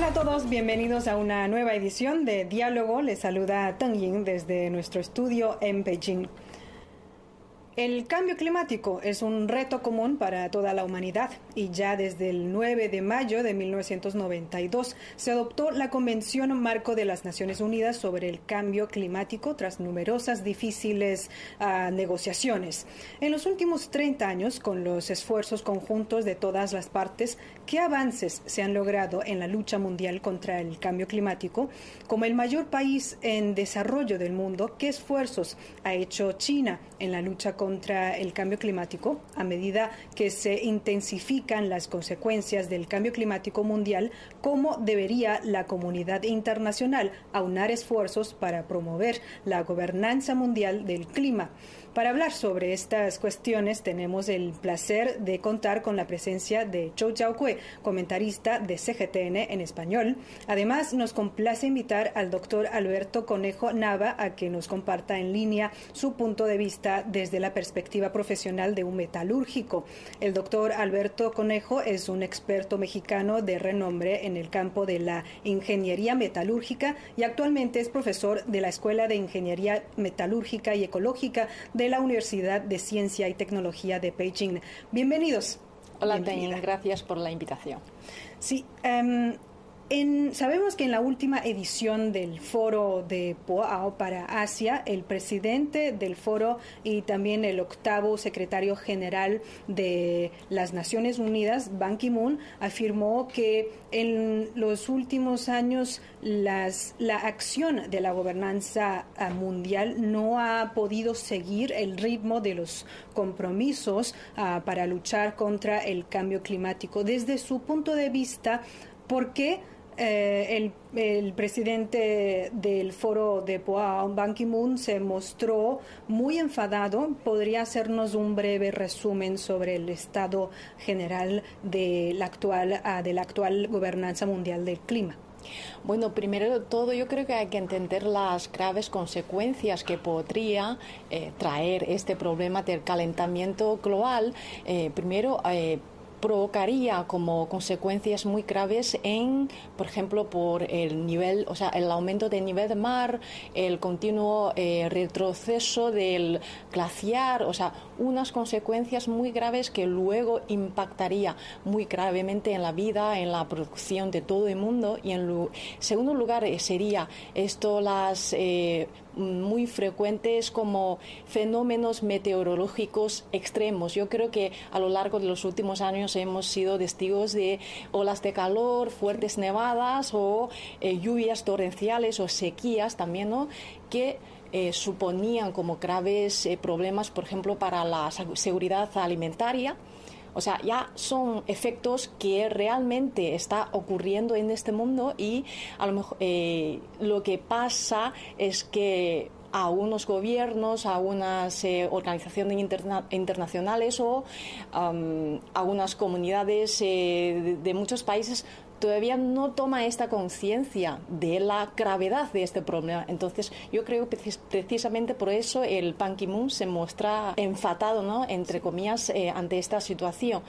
Hola a todos, bienvenidos a una nueva edición de Diálogo. Les saluda Teng Ying desde nuestro estudio en Beijing. El cambio climático es un reto común para toda la humanidad y ya desde el 9 de mayo de 1992 se adoptó la Convención Marco de las Naciones Unidas sobre el Cambio Climático tras numerosas difíciles uh, negociaciones. En los últimos 30 años, con los esfuerzos conjuntos de todas las partes, ¿qué avances se han logrado en la lucha mundial contra el cambio climático? Como el mayor país en desarrollo del mundo, ¿qué esfuerzos ha hecho China en la lucha contra el cambio climático a medida que se intensifican las consecuencias del cambio climático mundial, cómo debería la comunidad internacional aunar esfuerzos para promover la gobernanza mundial del clima. Para hablar sobre estas cuestiones tenemos el placer de contar con la presencia de Zhou Jiaokui, comentarista de CGTN en español. Además, nos complace invitar al doctor Alberto Conejo Nava a que nos comparta en línea su punto de vista desde la perspectiva profesional de un metalúrgico. El doctor Alberto Conejo es un experto mexicano de renombre en el campo de la ingeniería metalúrgica y actualmente es profesor de la Escuela de Ingeniería Metalúrgica y Ecológica la Universidad de Ciencia y Tecnología de Beijing. Bienvenidos. Hola, Teñin, gracias por la invitación. Sí, um, en, sabemos que en la última edición del foro de Poao para Asia, el presidente del foro y también el octavo secretario general de las Naciones Unidas, Ban Ki-moon, afirmó que en los últimos años las, la acción de la gobernanza mundial no ha podido seguir el ritmo de los compromisos uh, para luchar contra el cambio climático. Desde su punto de vista, ¿por qué eh, el, el, presidente del foro de Poa, Ban Ki-moon, se mostró muy enfadado. ¿Podría hacernos un breve resumen sobre el estado general de la actual, uh, de la actual gobernanza mundial del clima? Bueno, primero de todo, yo creo que hay que entender las graves consecuencias que podría eh, traer este problema del calentamiento global. Eh, primero, eh, provocaría como consecuencias muy graves en, por ejemplo, por el nivel, o sea, el aumento del nivel del mar, el continuo eh, retroceso del glaciar, o sea, unas consecuencias muy graves que luego impactaría muy gravemente en la vida, en la producción de todo el mundo y en segundo lugar eh, sería esto las eh, muy frecuentes como fenómenos meteorológicos extremos. Yo creo que a lo largo de los últimos años hemos sido testigos de olas de calor, fuertes nevadas o eh, lluvias torrenciales o sequías también, ¿no? que eh, suponían como graves eh, problemas, por ejemplo, para la seguridad alimentaria o sea, ya son efectos que realmente está ocurriendo en este mundo y a lo mejor eh, lo que pasa es que a unos gobiernos, a unas eh, organizaciones interna internacionales o um, a unas comunidades eh, de, muchos países todavía no toma esta conciencia de la gravedad de este problema. Entonces, yo creo que precisamente por eso el Ban Ki-moon se muestra enfadado, ¿no? entre comillas, eh, ante esta situación.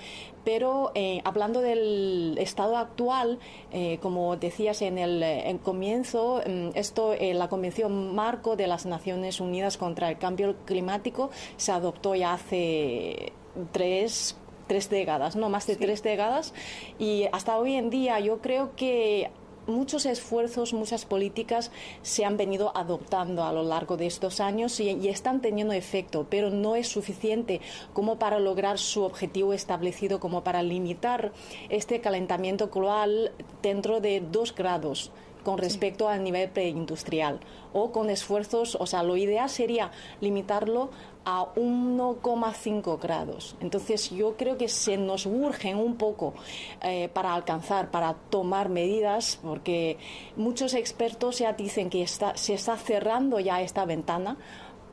Pero eh, hablando del estado actual, eh, como decías en el en comienzo, mm, esto, la Convención Marco de las Naciones Unidas contra el Cambio Climático se adoptó ya hace tres, tres décadas, no más de sí. tres décadas, y hasta hoy en día yo creo que muchos esfuerzos, muchas políticas se han venido adoptando a lo largo de estos años y, y, están teniendo efecto, pero no es suficiente como para lograr su objetivo establecido, como para limitar este calentamiento global dentro de dos grados con respecto sí. al nivel preindustrial o con esfuerzos, o sea, lo ideal sería limitarlo a 1,5 grados. Entonces yo creo que se nos urge un poco eh, para alcanzar, para tomar medidas, porque muchos expertos ya dicen que está, se está cerrando ya esta ventana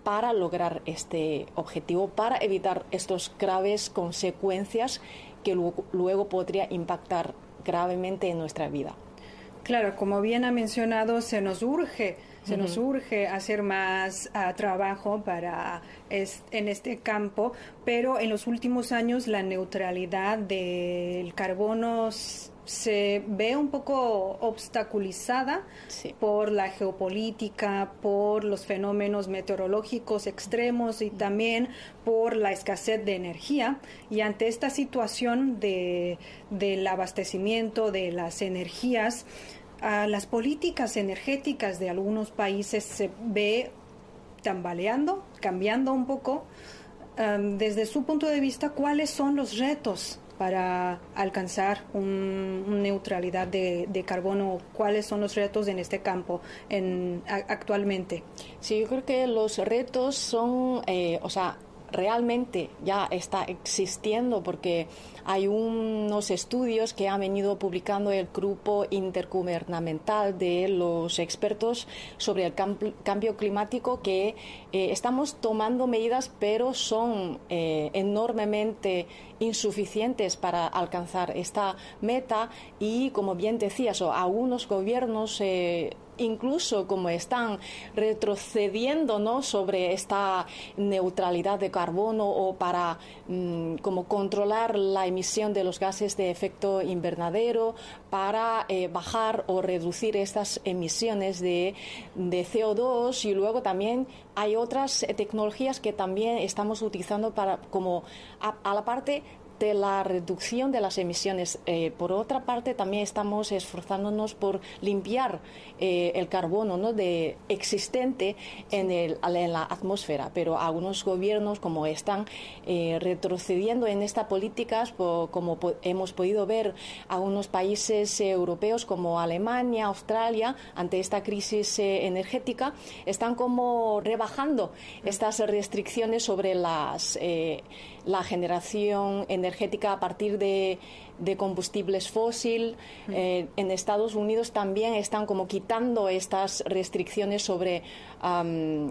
para lograr este objetivo, para evitar estas graves consecuencias que luego, luego podría impactar gravemente en nuestra vida. Claro, como bien ha mencionado, se nos urge Se nos urge hacer más ah, trabajo para en este campo, pero en los últimos años la neutralidad del carbono se ve un poco obstaculizada por la geopolítica, por los fenómenos meteorológicos extremos y también por la escasez de energía. Y ante esta situación de, del abastecimiento de las energías, las políticas energéticas de algunos países se ve tambaleando, cambiando un poco. desde su punto de vista, ¿cuáles son los retos para alcanzar una neutralidad de, carbono? ¿Cuáles son los retos en este campo en, actualmente? Sí, yo creo que los retos son, eh, o sea, realmente ya está existiendo porque hay unos estudios que ha venido publicando el grupo intergubernamental de los expertos sobre el cambio climático que eh, estamos tomando medidas pero son eh, enormemente insuficientes para alcanzar esta meta y como bien decías, algunos gobiernos eh, incluso como están retrocediendo ¿no? sobre esta neutralidad de carbono o para mm, como controlar la emisión de los gases de efecto invernadero, para eh, bajar o reducir estas emisiones de, de CO2 y luego también hay otras tecnologías que también estamos utilizando para como a la parte de la reducción de las emisiones. Eh, por otra parte, también estamos esforzándonos por limpiar eh, el carbono ¿no? de existente en, el, en la atmósfera, pero algunos gobiernos, como están eh, retrocediendo en estas políticas, como hemos podido ver algunos países europeos como Alemania, Australia, ante esta crisis energética, están como rebajando estas restricciones sobre las la generación energética a partir de de combustibles fósil. Eh, en Estados Unidos también están como quitando estas restricciones sobre,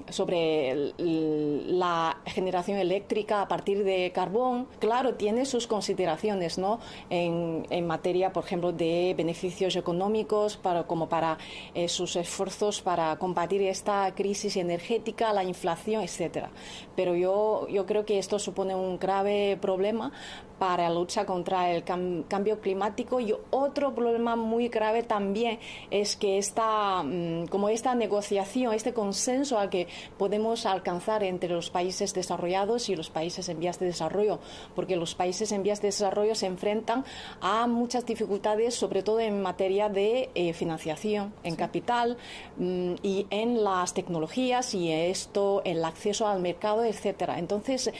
sobre la generación eléctrica a partir de carbón. Claro, tiene sus consideraciones ¿no? en, en materia, por ejemplo, de beneficios económicos, para, como para eh, sus esfuerzos para combatir esta crisis energética, la inflación, etcétera. Pero yo, yo creo que esto supone un grave problema para la lucha contra el cambio climático y otro problema muy grave también es que esta mm, como esta negociación este consenso al que podemos alcanzar entre los países desarrollados y los países en vías de desarrollo porque los países en vías de desarrollo se enfrentan a muchas dificultades sobre todo en materia de eh, financiación en capital mm, y en las tecnologías y esto el acceso al mercado etcétera. Entonces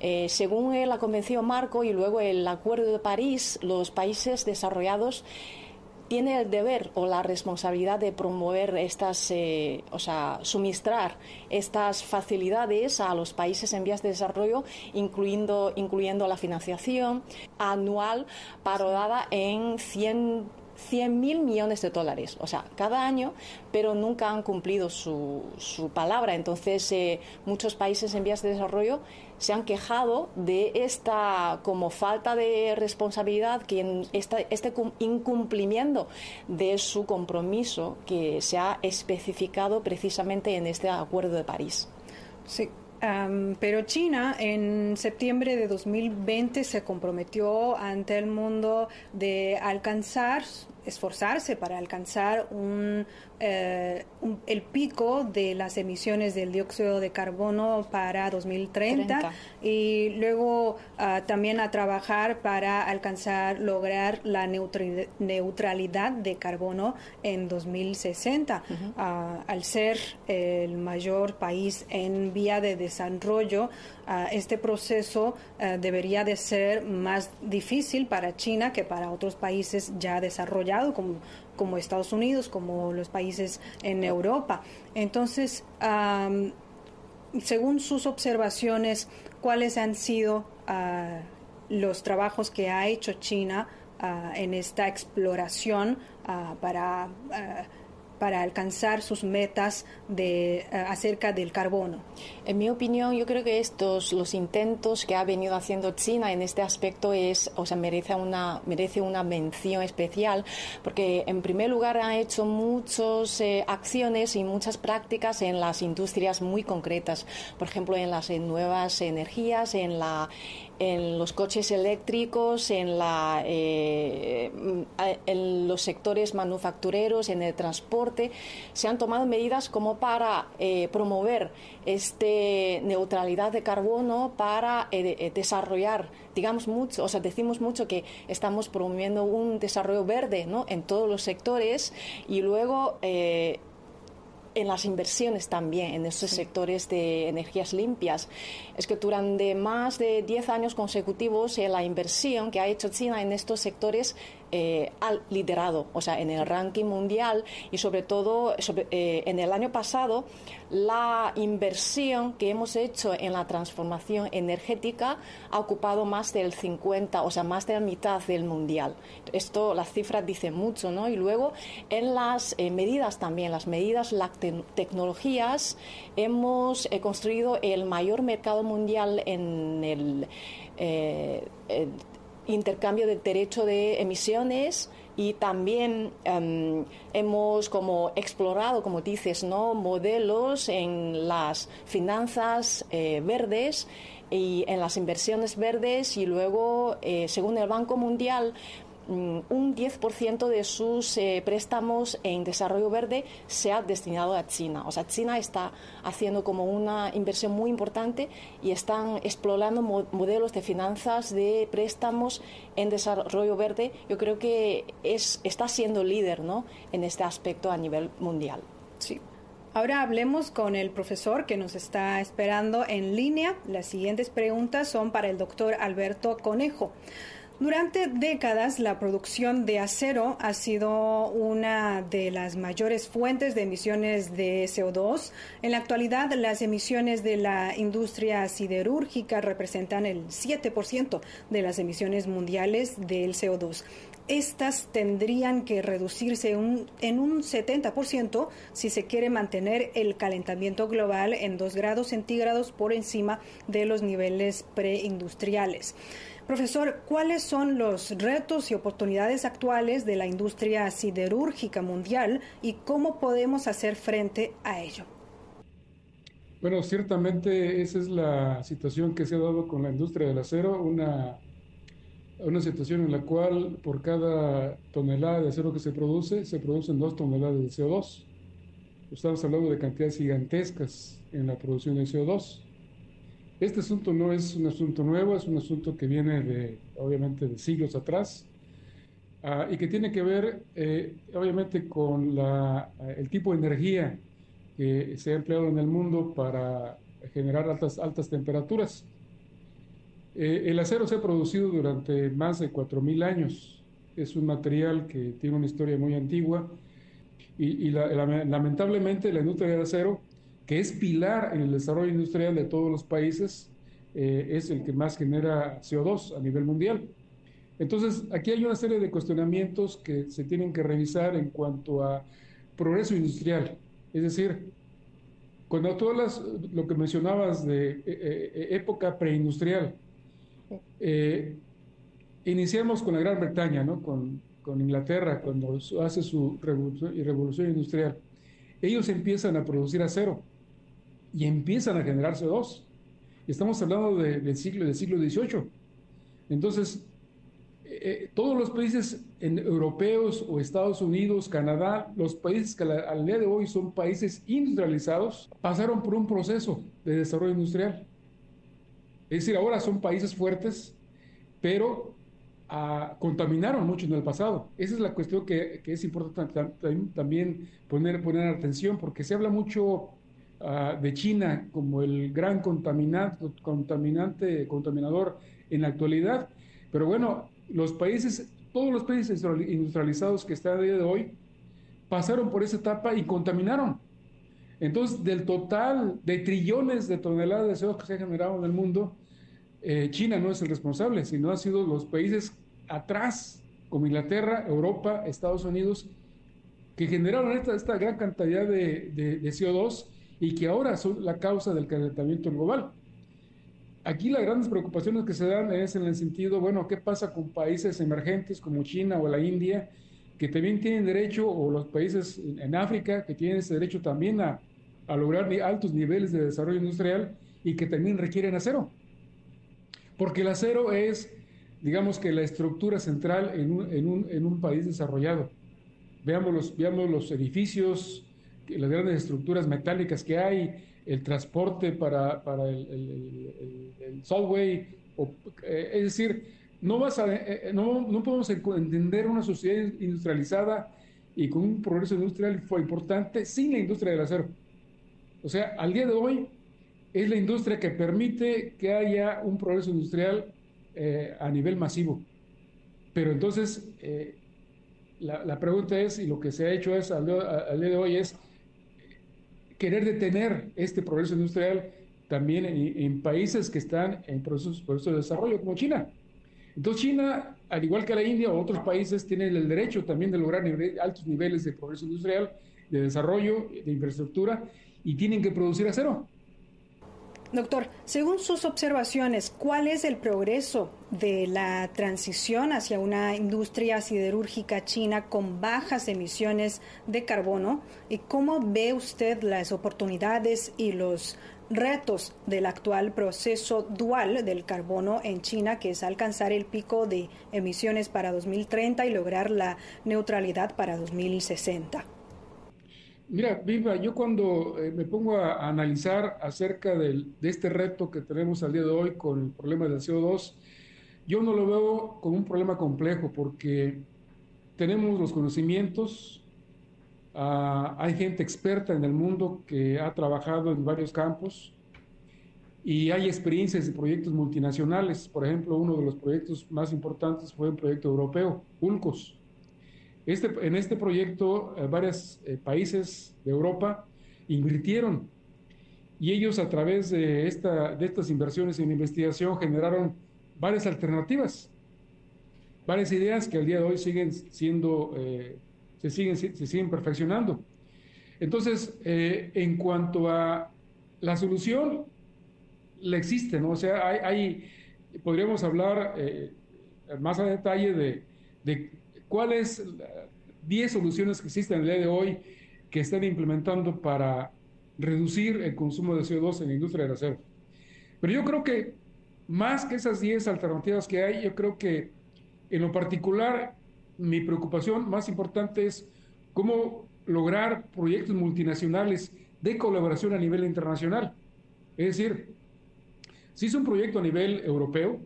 eh, según la convención marco y luego el Acuerdo de París, los países desarrollados tienen el deber o la responsabilidad de promover estas, eh, o sea, suministrar estas facilidades a los países en vías de desarrollo, incluyendo, incluyendo la financiación anual parodada en 100 100 mil millones de dólares, o sea, cada año, pero nunca han cumplido su, su palabra. Entonces, eh, muchos países en vías de desarrollo se han quejado de esta como falta de responsabilidad, que este incumplimiento de su compromiso que se ha especificado precisamente en este Acuerdo de París. Sí, pero China en septiembre de 2020 se comprometió ante el mundo de alcanzar, esforzarse para alcanzar un eh, el pico de las emisiones del dióxido de carbono para 2030 y luego ah, también a trabajar para alcanzar, lograr la neutralidad de carbono en 2060. Ah, al ser el mayor país en vía de desarrollo, ah, este proceso debería de ser más difícil para China que para otros países ya desarrollados como como Estados Unidos, como los países en Europa. Entonces, según sus observaciones, ¿cuáles han sido ah, los trabajos que ha hecho China ah, en esta exploración ah, para para alcanzar sus metas de, eh, acerca del carbono? En mi opinión, yo creo que estos los intentos que ha venido haciendo China en este aspecto es, o sea, merece una merece una mención especial porque en primer lugar ha hecho muchas eh, acciones y muchas prácticas en las industrias muy concretas, por ejemplo, en las nuevas energías, en la en los coches eléctricos, en, la, eh, en los sectores manufactureros, en el transporte, se han tomado medidas como para eh, promover esta neutralidad de carbono, para eh, desarrollar, digamos mucho, o sea, decimos mucho que estamos promoviendo un desarrollo verde ¿no? en todos los sectores y luego en las inversiones también en estos sectores de energías limpias. Es que durante más de 10 años consecutivos eh, la inversión que ha hecho China en estos sectores eh, ha liderado, o sea, en el ranking mundial y sobre todo eh, en el año pasado la inversión que hemos hecho en la transformación energética ha ocupado más del 50, o sea, más de la mitad del mundial. Esto, las cifras dicen mucho, ¿no? Y luego en las eh, medidas también, las medidas, las tecnologías, hemos construido el mayor mercado mundial en el intercambio de derecho de emisiones y también em, hemos como explorado, como dices, ¿no? modelos en las finanzas eh, verdes y en las inversiones verdes y luego, eh, según el Banco Mundial, un 10% de sus eh, préstamos en desarrollo verde se ha destinado a China. O sea, China está haciendo como una inversión muy importante y están explorando modelos de finanzas de préstamos en desarrollo verde. Yo creo que es, está siendo líder ¿no? en este aspecto a nivel mundial. Sí. Ahora hablemos con el profesor que nos está esperando en línea. Las siguientes preguntas son para el doctor Alberto Conejo. Durante décadas, la producción de acero ha sido una de las mayores fuentes de emisiones de CO2. En la actualidad, las emisiones de la industria siderúrgica representan el 7% de las emisiones mundiales del CO2. Estas tendrían que reducirse en un 70% si se quiere mantener el calentamiento global en 2 grados centígrados por encima de los niveles preindustriales. Profesor, ¿cuáles son los retos y oportunidades actuales de la industria siderúrgica mundial y cómo podemos hacer frente a ello? Bueno, ciertamente esa es la situación que se ha dado con la industria del acero, una, una situación en la cual por cada tonelada de acero que se produce, se producen dos toneladas de CO2. Estamos hablando de cantidades gigantescas en la producción de CO2. Este asunto no es un asunto nuevo, es un asunto que viene de, obviamente, de siglos atrás ah, y que tiene que ver, eh, obviamente, con la, el tipo de energía que se ha empleado en el mundo para generar altas, altas temperaturas. Eh, el acero se ha producido durante más de 4.000 años. Es un material que tiene una historia muy antigua y, lamentablemente la industria del acero que es pilar en el desarrollo industrial de todos los países, eh, es el que más genera CO2 a nivel mundial. Entonces, aquí hay una serie de cuestionamientos que se tienen que revisar en cuanto a progreso industrial. Es decir, cuando tú hablas, lo que mencionabas de eh, eh, época preindustrial, iniciamos con la Gran Bretaña, ¿no? con, con Inglaterra, cuando hace su revolución, revolución industrial. Ellos empiezan a producir acero y empiezan a generar CO2. Estamos hablando del, siglo, del siglo XVIII. Entonces, eh, eh, todos los países europeos o Estados Unidos, Canadá, los países que al día de hoy son países industrializados, pasaron por un proceso de desarrollo industrial. Es decir, ahora son países fuertes, pero ah, contaminaron mucho en el pasado. Esa es la cuestión que, que es importante también poner, poner atención, porque se habla mucho Ah, de China como el gran contaminante, contaminador en la actualidad. Pero bueno, los países, todos los países industrializados que están a día de hoy, pasaron por esa etapa y contaminaron. Entonces, del total de trillones de toneladas de CO2 que se ha generado en el mundo, eh, China no es el responsable, sino han sido los países atrás, como Inglaterra, Europa, Estados Unidos, que generaron esta, gran cantidad de, CO2 y que ahora son la causa del calentamiento global. Aquí las grandes preocupaciones que se dan es en el sentido, bueno, ¿qué pasa con países emergentes como China o la India, que también tienen derecho, o los países en África, que tienen ese derecho también a, a lograr altos niveles de desarrollo industrial y que también requieren acero? Porque el acero es, digamos que la estructura central en un, en un, en un país desarrollado. Veamos los, veamos los edificios, las grandes estructuras metálicas que hay, el transporte para, para el, el, el, subway, eh, es decir, no, vas a, eh, no, no, podemos entender una sociedad industrializada y con un progreso industrial fue importante sin la industria del acero. O sea, al día de hoy es la industria que permite que haya un progreso industrial eh, a nivel masivo. Pero entonces, la, pregunta es, y lo que se ha hecho es al, día de hoy es querer detener este progreso industrial también en, países que están en procesos, de desarrollo, como China. Entonces China, al igual que la India o otros países, tienen el derecho también de lograr altos niveles de progreso industrial, de desarrollo, de infraestructura, y tienen que producir acero. Doctor, según sus observaciones, ¿cuál es el progreso de la transición hacia una industria siderúrgica china con bajas emisiones de carbono? ¿Y cómo ve usted las oportunidades y los retos del actual proceso dual del carbono en China, que es alcanzar el pico de emisiones para 2030 y lograr la neutralidad para 2060? Mira, Viva, yo cuando eh, me pongo a, analizar acerca de este reto que tenemos al día de hoy con el problema del CO2, yo no lo veo como un problema complejo porque tenemos los conocimientos, ah, hay gente experta en el mundo que ha trabajado en varios campos y hay experiencias de proyectos multinacionales. Por ejemplo, uno de los proyectos más importantes fue un proyecto europeo, ULCOS este, en este proyecto, eh, varios eh, países de Europa invirtieron y ellos a través de, esta, de estas inversiones en investigación generaron varias alternativas, varias ideas que al día de hoy siguen siendo, eh, se, siguen, perfeccionando. Entonces, en cuanto a la solución, la existe, ¿no? O sea, hay, podríamos hablar más a detalle de, de ¿Cuáles 10 soluciones que existen el día de hoy que están implementando para reducir el consumo de CO2 en la industria del acero? Pero yo creo que más que esas 10 alternativas que hay, yo creo que en lo particular mi preocupación más importante es cómo lograr proyectos multinacionales de colaboración a nivel internacional. Es decir, si es un proyecto a nivel europeo,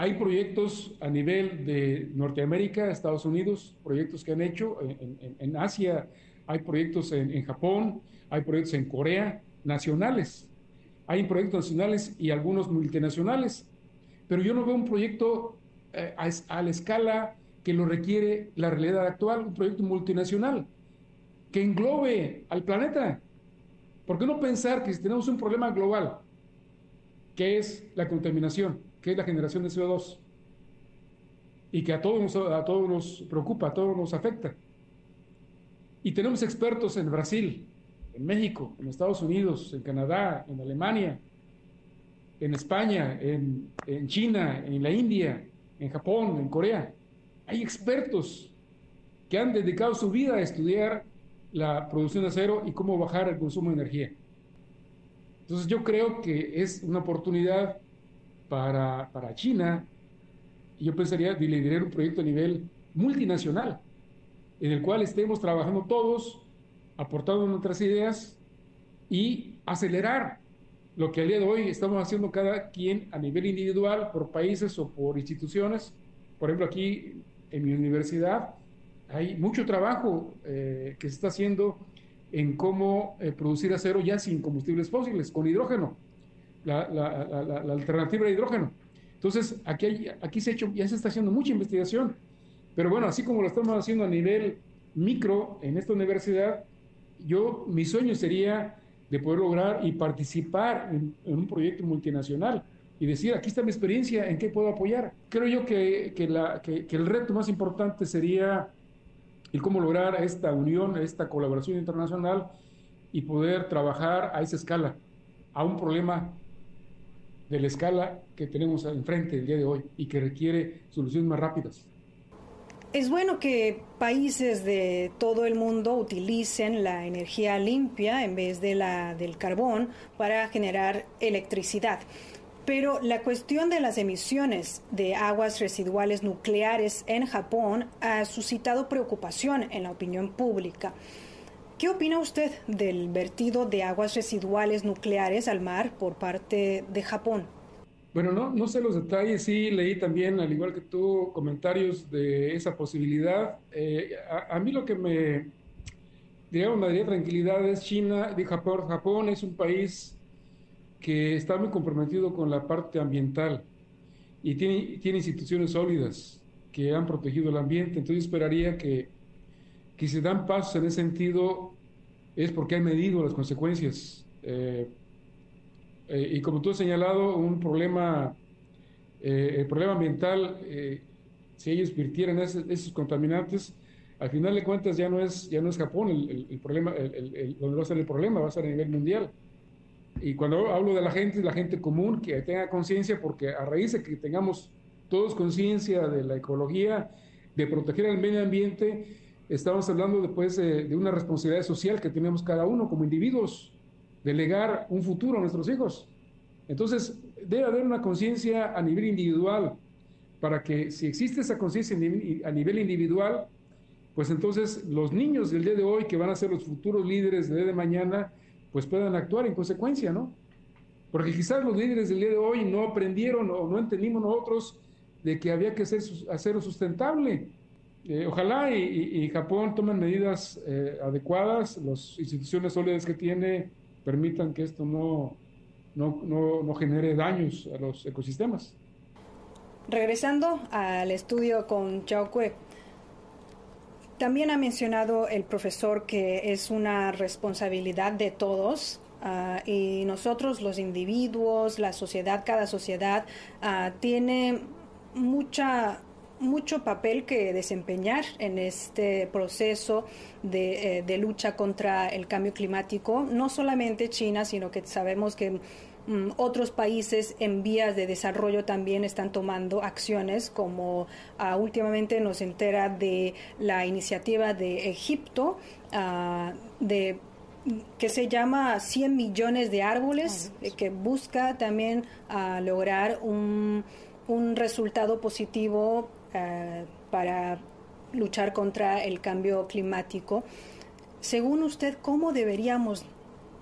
hay proyectos a nivel de Norteamérica, Estados Unidos, proyectos que han hecho en, Asia, hay proyectos en, Japón, hay proyectos en Corea, nacionales. Hay proyectos nacionales y algunos multinacionales. Pero yo no veo un proyecto eh, a, la escala que lo requiere la realidad actual, un proyecto multinacional que englobe al planeta. ¿Por qué no pensar que si tenemos un problema global, que es la contaminación, que es la generación de CO2 y que a todos, nos, a todos nos preocupa, a todos nos afecta. Y tenemos expertos en Brasil, en México, en Estados Unidos, en Canadá, en Alemania, en España, en, en China, en la India, en Japón, en Corea. Hay expertos que han dedicado su vida a estudiar la producción de acero y cómo bajar el consumo de energía. Entonces yo creo que es una oportunidad para, para China, yo pensaría de liderar un proyecto a nivel multinacional, en el cual estemos trabajando todos, aportando nuestras ideas y acelerar lo que al día de hoy estamos haciendo cada quien a nivel individual, por países o por instituciones. Por ejemplo, aquí en mi universidad hay mucho trabajo eh, que se está haciendo en cómo eh, producir acero ya sin combustibles fósiles, con hidrógeno la, alternativa de hidrógeno. Entonces, aquí, aquí se ha hecho, ya se está haciendo mucha investigación, pero bueno, así como lo estamos haciendo a nivel micro en esta universidad, yo, mi sueño sería de poder lograr y participar en, un proyecto multinacional y decir, aquí está mi experiencia, ¿en qué puedo apoyar? Creo yo que, que, que, el reto más importante sería y cómo lograr esta unión, esta colaboración internacional y poder trabajar a esa escala, a un problema de la escala que tenemos enfrente el día de hoy y que requiere soluciones más rápidas. Es bueno que países de todo el mundo utilicen la energía limpia en vez de la del carbón para generar electricidad. Pero la cuestión de las emisiones de aguas residuales nucleares en Japón ha suscitado preocupación en la opinión pública. ¿Qué opina usted del vertido de aguas residuales nucleares al mar por parte de Japón? Bueno, no, no sé los detalles, sí leí también, al igual que tú, comentarios de esa posibilidad. Eh, a, mí lo que me, digamos, me daría tranquilidad es China, de Japón, Japón es un país que está muy comprometido con la parte ambiental y tiene, tiene instituciones sólidas que han protegido el ambiente. Entonces esperaría que, que si dan pasos en ese sentido es porque han medido las consecuencias. Eh, eh, y como tú has señalado, un problema, eh, el problema ambiental, si ellos virtieran esos contaminantes, al final de cuentas ya no es, ya no es Japón el, el, problema, el, donde va a ser el problema, va a ser a nivel mundial. Y cuando hablo de la gente, la gente común que tenga conciencia, porque a raíz de que tengamos todos conciencia de la ecología, de proteger el medio ambiente, estamos hablando después de, una responsabilidad social que tenemos cada uno como individuos, de legar un futuro a nuestros hijos. Entonces, debe haber una conciencia a nivel individual, para que si existe esa conciencia a nivel individual, pues entonces los niños del día de hoy, que van a ser los futuros líderes del día de mañana, pues puedan actuar en consecuencia, ¿no? Porque quizás los líderes del día de hoy no aprendieron o no entendimos nosotros de que había que hacer, hacerlo sustentable. Eh, ojalá y, Japón tomen medidas eh, adecuadas, las instituciones sólidas que tiene permitan que esto no, no, no, genere daños a los ecosistemas. Regresando al estudio con Chao Kue, también ha mencionado el profesor que es una responsabilidad de todos ah, y nosotros los individuos, la sociedad, cada sociedad uh, tiene mucha mucho papel que desempeñar en este proceso de, eh, de, lucha contra el cambio climático, no solamente China, sino que sabemos que Mm, otros países en vías de desarrollo también están tomando acciones, como ah, últimamente nos entera de la iniciativa de Egipto ah, de que se llama 100 millones de árboles, que busca también ah, lograr un, un, resultado positivo para luchar contra el cambio climático. Según usted, ¿cómo deberíamos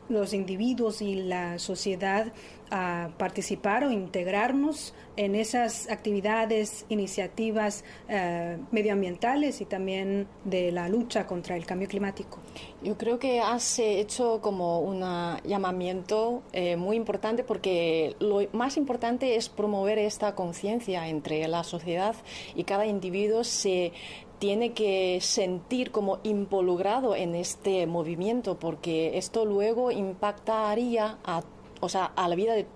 los individuos y la sociedad a participar o integrarnos en esas actividades, iniciativas eh, medioambientales y también de la lucha contra el cambio climático. Yo creo que has hecho como un llamamiento eh, muy importante porque lo más importante es promover esta conciencia entre la sociedad y cada individuo se tiene que sentir como involucrado en este movimiento porque esto luego impactaría a, o sea, a la vida de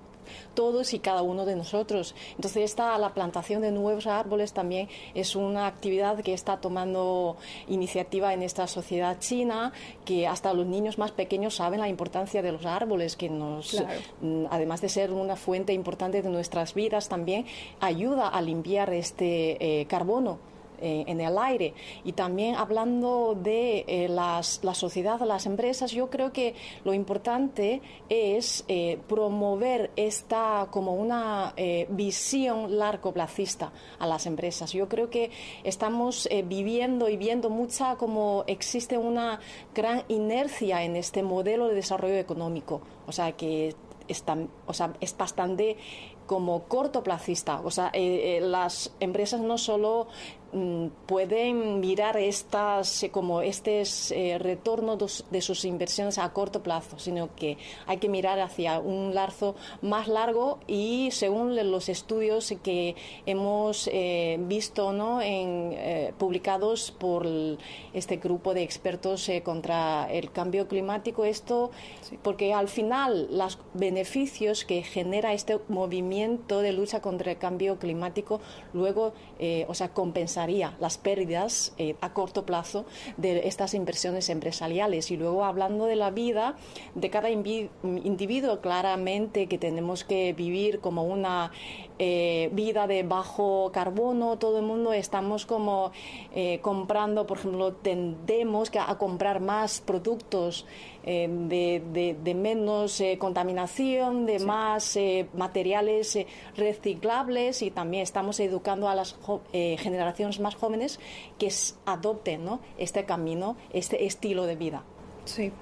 todos y cada uno de nosotros. Entonces, esta, la plantación de nuevos árboles también es una actividad que está tomando iniciativa en esta sociedad china, que hasta los niños más pequeños saben la importancia de los árboles, que nos, mm, además de ser una fuente importante de nuestras vidas, también ayuda a limpiar este eh, carbono eh, en el aire. Y también hablando de eh, las, la sociedad, las empresas, yo creo que lo importante es eh, promover esta como una visión largo placista a las empresas. Yo creo que estamos viviendo y viendo mucha como existe una gran inercia en este modelo de desarrollo económico. O sea que está, o sea, es bastante como cortoplacista. O sea, las empresas no solo pueden mirar estas eh, como este eh, retorno de sus inversiones a corto plazo, sino que hay que mirar hacia un largo más largo y según los estudios que hemos eh, visto ¿no? en, publicados por este grupo de expertos contra el cambio climático, esto porque al final los beneficios que genera este movimiento de lucha contra el cambio climático luego, o sea, compensan las pérdidas eh, a corto plazo de estas inversiones empresariales. Y luego hablando de la vida de cada individuo, claramente que tenemos que vivir como una eh, vida de bajo carbono, todo el mundo estamos como eh, comprando, por ejemplo, tendemos a comprar más productos eh, de, menos contaminación, de más materiales reciclables y también estamos educando a las generaciones más jóvenes que adopten este camino, este estilo de vida. Sí.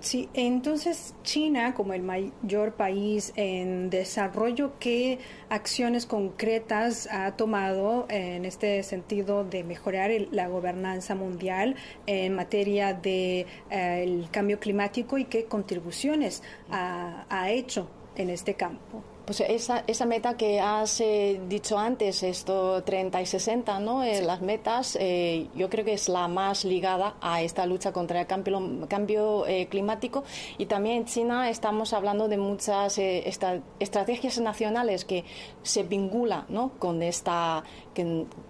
Sí, entonces China, como el mayor país en desarrollo, ¿qué acciones concretas ha tomado en este sentido de mejorar la gobernanza mundial en materia de eh, cambio climático y qué contribuciones ha hecho en este campo? Pues esa, esa meta que has eh, dicho antes, esto 30 y 60, ¿no? Eh, las metas, eh, yo creo que es la más ligada a esta lucha contra el cambio, cambio climático. Y también en China estamos hablando de muchas estrategias nacionales que se vinculan ¿no? con, esta,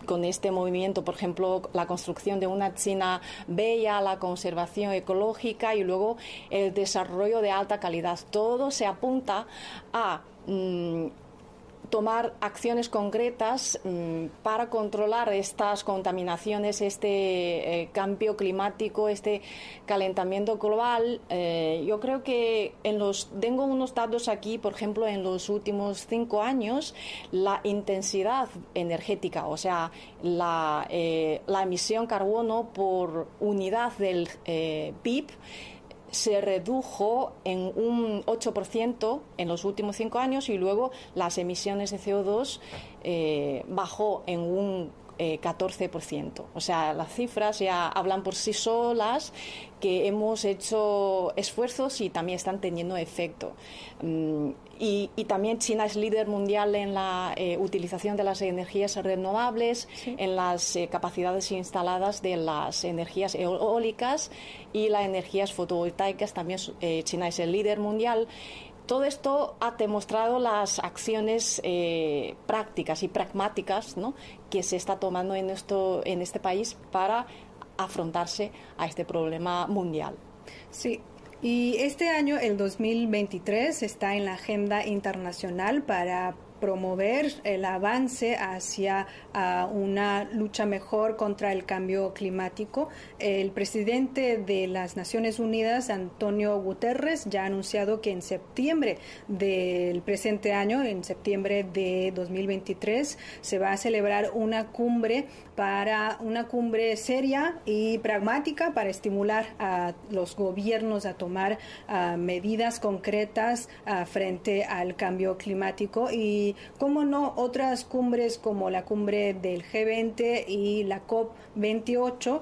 con este movimiento. Por ejemplo, la construcción de una China bella, la conservación ecológica y luego el desarrollo de alta calidad. Todo se apunta a Mm, tomar acciones concretas mm, para controlar estas contaminaciones, este eh, cambio climático, este calentamiento global. Eh, yo creo que en los tengo unos datos aquí, por ejemplo, en los últimos cinco años, la intensidad energética, o sea, la, eh, la emisión carbono por unidad del PIB se redujo en un 8% en los últimos cinco años y luego las emisiones de CO2 eh, bajó en un 14%. Eh, o sea, las cifras ya hablan por sí solas que hemos hecho esfuerzos y también están teniendo efecto. Mm, y, también China es líder mundial en la eh, utilización de las energías renovables, en las eh, capacidades instaladas de las energías eólicas y las energías fotovoltaicas. También China es el líder mundial todo esto ha demostrado las acciones eh, prácticas y pragmáticas que se está tomando en, esto, en este país para afrontarse a este problema mundial. Sí, y este año, el 2023, está en la agenda internacional para promover el avance hacia una lucha mejor contra el cambio climático. El presidente de las Naciones Unidas, Antonio Guterres, ya ha anunciado que en septiembre del presente año, en septiembre de 2023, se va a celebrar una cumbre para una cumbre seria y pragmática para estimular a los gobiernos a tomar medidas concretas frente al cambio climático y, como no, otras cumbres como la cumbre del G20 y la COP28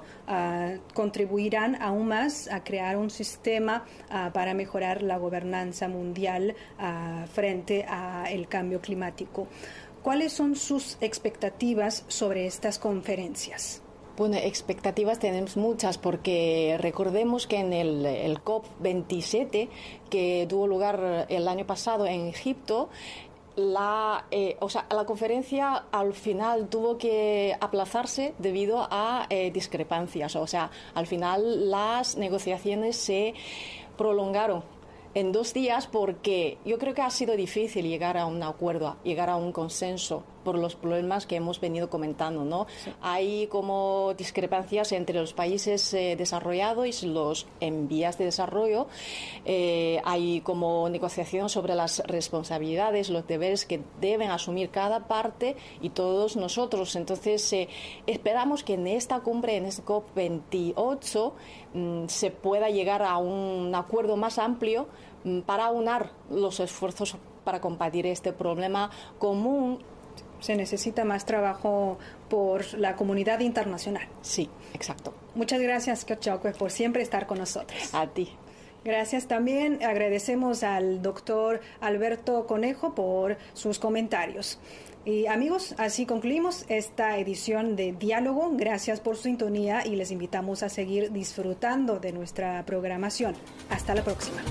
contribuirán aún más a crear un sistema para mejorar la gobernanza mundial frente al cambio climático. ¿Cuáles son sus expectativas sobre estas conferencias? Bueno, expectativas tenemos muchas porque recordemos que en el, COP27 que tuvo lugar el año pasado en Egipto, la, eh, o sea, la conferencia al final tuvo que aplazarse debido a eh, discrepancias. O sea, al final las negociaciones se prolongaron en dos días porque yo creo que ha sido difícil llegar a un acuerdo, llegar a un consenso por los problemas que hemos venido comentando, ¿no? Hay como discrepancias entre los países eh, desarrollados y los en vías de desarrollo. Eh, hay como negociación sobre las responsabilidades, los deberes que deben asumir cada parte y todos nosotros. Entonces, eh, esperamos que en esta cumbre, en este COP28, mm, se pueda llegar a un acuerdo más amplio mm, para aunar los esfuerzos para combatir este problema común se necesita más trabajo por la comunidad internacional. Sí, exacto. Muchas gracias, Kachokwe, por siempre estar con nosotros. A ti. Gracias también. Agradecemos al doctor Alberto Conejo por sus comentarios. Y amigos, así concluimos esta edición de Diálogo. Gracias por su sintonía y les invitamos a seguir disfrutando de nuestra programación. Hasta la próxima.